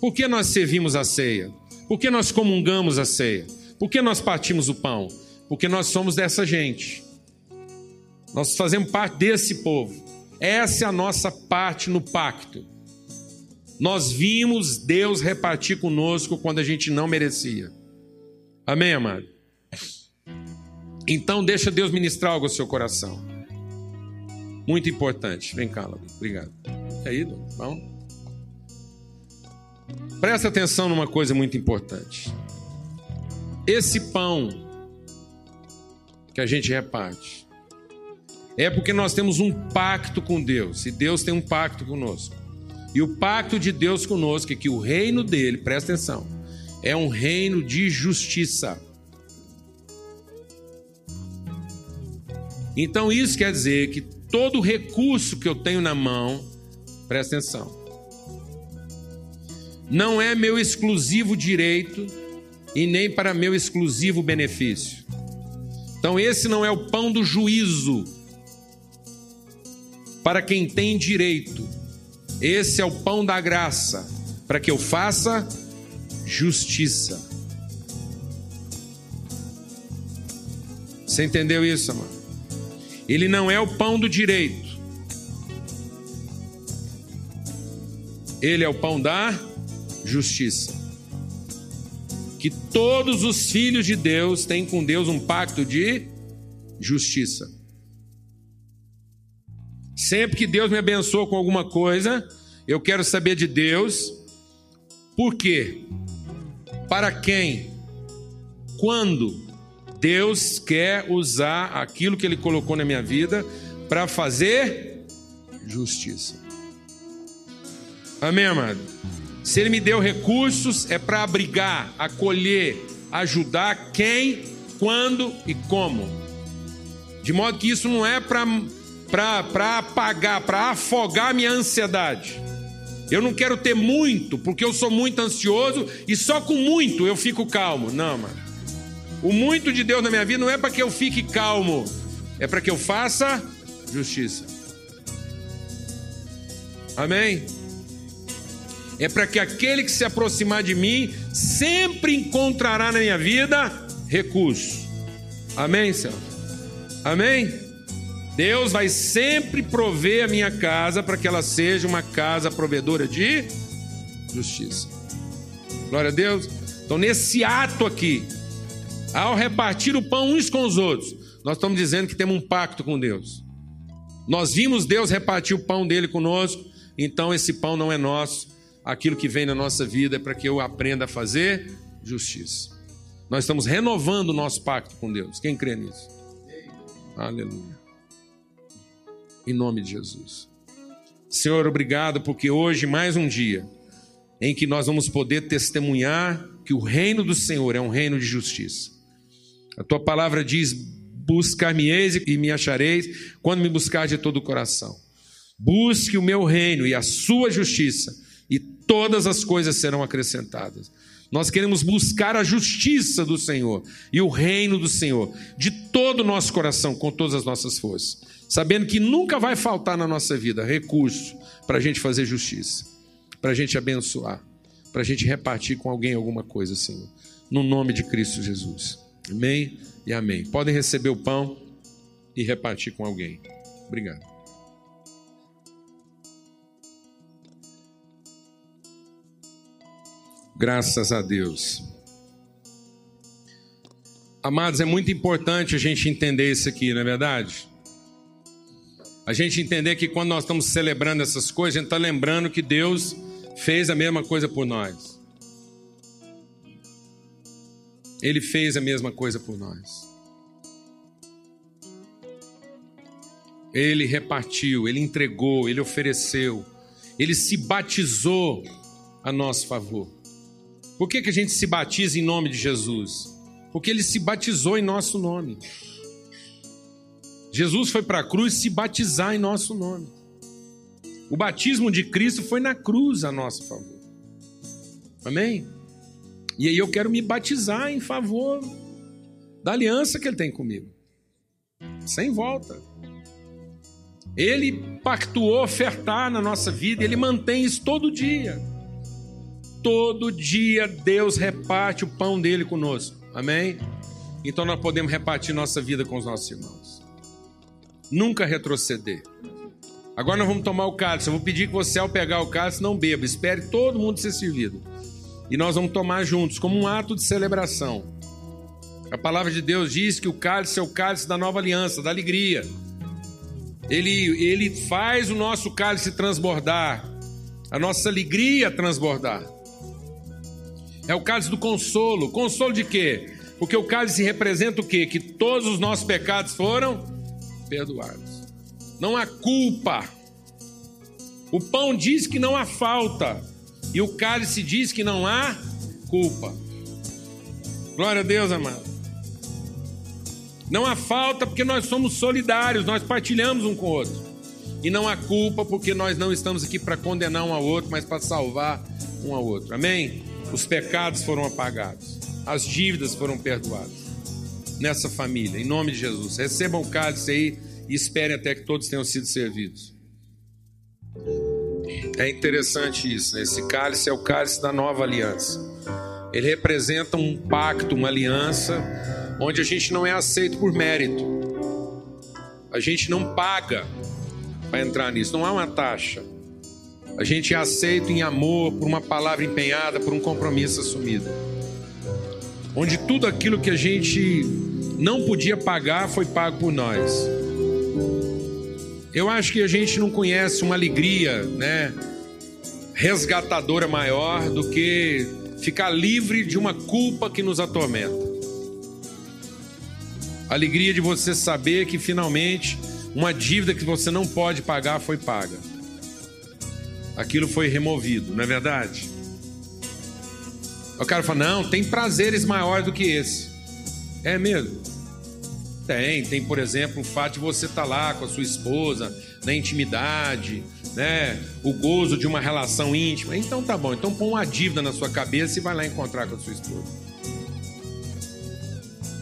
A: Por que nós servimos a ceia? Por que nós comungamos a ceia? Por que nós partimos o pão? Porque nós somos dessa gente. Nós fazemos parte desse povo. Essa é a nossa parte no pacto. Nós vimos Deus repartir conosco quando a gente não merecia. Amém, amado? Então deixa Deus ministrar algo ao seu coração. Muito importante. Vem cá, Laura. Obrigado. Aí, Vamos. Presta atenção numa coisa muito importante. Esse pão que a gente reparte é porque nós temos um pacto com Deus, e Deus tem um pacto conosco. E o pacto de Deus conosco é que o reino dele, presta atenção, é um reino de justiça. Então isso quer dizer que todo recurso que eu tenho na mão, presta atenção, não é meu exclusivo direito e nem para meu exclusivo benefício. Então, esse não é o pão do juízo para quem tem direito. Esse é o pão da graça para que eu faça justiça. Você entendeu isso, amado? Ele não é o pão do direito. Ele é o pão da justiça. Que todos os filhos de Deus têm com Deus um pacto de justiça. Sempre que Deus me abençoa com alguma coisa, eu quero saber de Deus por quê? Para quem? Quando Deus quer usar aquilo que Ele colocou na minha vida para fazer justiça. Amém, amado? Se Ele me deu recursos, é para abrigar, acolher, ajudar quem, quando e como. De modo que isso não é para apagar, para afogar minha ansiedade. Eu não quero ter muito, porque eu sou muito ansioso e só com muito eu fico calmo. Não, mano. O muito de Deus na minha vida não é para que eu fique calmo, é para que eu faça justiça. Amém? É para que aquele que se aproximar de mim sempre encontrará na minha vida recurso. Amém, Senhor? Amém? Deus vai sempre prover a minha casa para que ela seja uma casa provedora de justiça. Glória a Deus. Então, nesse ato aqui, ao repartir o pão uns com os outros, nós estamos dizendo que temos um pacto com Deus. Nós vimos Deus repartir o pão dele conosco, então esse pão não é nosso, aquilo que vem na nossa vida é para que eu aprenda a fazer justiça. Nós estamos renovando o nosso pacto com Deus. Quem crê nisso? Aleluia. Em nome de Jesus. Senhor, obrigado porque hoje mais um dia em que nós vamos poder testemunhar que o reino do Senhor é um reino de justiça. A tua palavra diz: Buscar-me-eis e me achareis quando me buscar de todo o coração. Busque o meu reino e a sua justiça todas as coisas serão acrescentadas. Nós queremos buscar a justiça do Senhor e o reino do Senhor de todo o nosso coração, com todas as nossas forças, sabendo que nunca vai faltar na nossa vida recurso para a gente fazer justiça, para a gente abençoar, para a gente repartir com alguém alguma coisa, Senhor, no nome de Cristo Jesus. Amém e amém. Podem receber o pão e repartir com alguém. Obrigado. Graças a Deus. Amados, é muito importante a gente entender isso aqui, não é verdade? A gente entender que quando nós estamos celebrando essas coisas, a gente está lembrando que Deus fez a mesma coisa por nós. Ele fez a mesma coisa por nós. Ele repartiu, ele entregou, ele ofereceu, ele se batizou a nosso favor. Por que, que a gente se batiza em nome de Jesus? Porque ele se batizou em nosso nome. Jesus foi para a cruz se batizar em nosso nome. O batismo de Cristo foi na cruz a nosso favor. Amém? E aí eu quero me batizar em favor da aliança que ele tem comigo. Sem volta. Ele pactuou ofertar na nossa vida, ele mantém isso todo dia. Todo dia Deus reparte o pão dele conosco. Amém? Então nós podemos repartir nossa vida com os nossos irmãos. Nunca retroceder. Agora nós vamos tomar o cálice. Eu vou pedir que você, ao pegar o cálice, não beba. Espere todo mundo ser servido. E nós vamos tomar juntos, como um ato de celebração. A palavra de Deus diz que o cálice é o cálice da nova aliança, da alegria. Ele, ele faz o nosso cálice transbordar, a nossa alegria transbordar. É o cálice do consolo. Consolo de quê? Porque o cálice representa o quê? Que todos os nossos pecados foram perdoados. Não há culpa. O pão diz que não há falta. E o cálice diz que não há culpa. Glória a Deus, amado. Não há falta porque nós somos solidários, nós partilhamos um com o outro. E não há culpa porque nós não estamos aqui para condenar um ao outro, mas para salvar um ao outro. Amém? Os pecados foram apagados, as dívidas foram perdoadas nessa família, em nome de Jesus. Recebam o cálice aí e esperem até que todos tenham sido servidos. É interessante isso, né? esse cálice é o cálice da nova aliança. Ele representa um pacto, uma aliança onde a gente não é aceito por mérito. A gente não paga para entrar nisso, não há uma taxa. A gente é aceito em amor por uma palavra empenhada, por um compromisso assumido. Onde tudo aquilo que a gente não podia pagar foi pago por nós. Eu acho que a gente não conhece uma alegria, né, resgatadora maior do que ficar livre de uma culpa que nos atormenta. Alegria de você saber que finalmente uma dívida que você não pode pagar foi paga. Aquilo foi removido, não é verdade? O cara fala: não, tem prazeres maiores do que esse. É mesmo? Tem, tem, por exemplo, o fato de você estar tá lá com a sua esposa, na intimidade, né? O gozo de uma relação íntima. Então tá bom, então põe uma dívida na sua cabeça e vai lá encontrar com a sua esposa.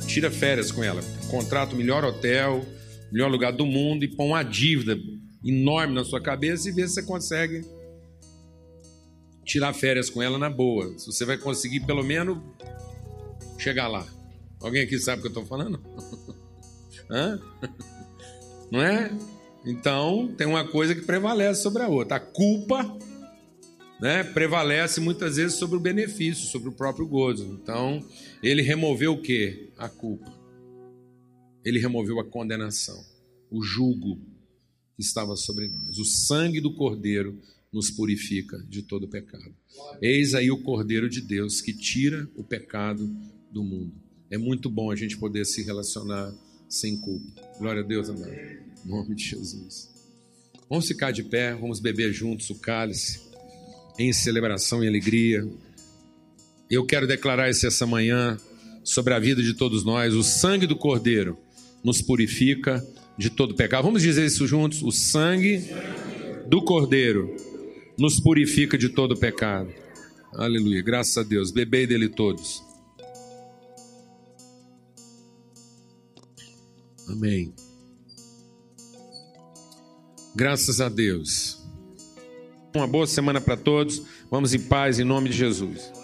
A: Tira férias com ela contrata o melhor hotel, melhor lugar do mundo e põe uma dívida enorme na sua cabeça e vê se você consegue tirar férias com ela na boa. Se você vai conseguir pelo menos chegar lá. Alguém aqui sabe o que eu estou falando? Hã? Não é? Então, tem uma coisa que prevalece sobre a outra. A culpa né, prevalece muitas vezes sobre o benefício, sobre o próprio gozo. Então, ele removeu o que? A culpa ele removeu a condenação, o jugo que estava sobre nós. O sangue do Cordeiro nos purifica de todo pecado. Eis aí o Cordeiro de Deus que tira o pecado do mundo. É muito bom a gente poder se relacionar sem culpa. Glória a Deus, amado. Em nome de Jesus. Vamos ficar de pé, vamos beber juntos o cálice, em celebração e alegria. Eu quero declarar isso essa manhã sobre a vida de todos nós, o sangue do Cordeiro nos purifica de todo pecado. Vamos dizer isso juntos? O sangue do Cordeiro nos purifica de todo pecado. Aleluia. Graças a Deus. Bebei dele todos. Amém. Graças a Deus. Uma boa semana para todos. Vamos em paz em nome de Jesus.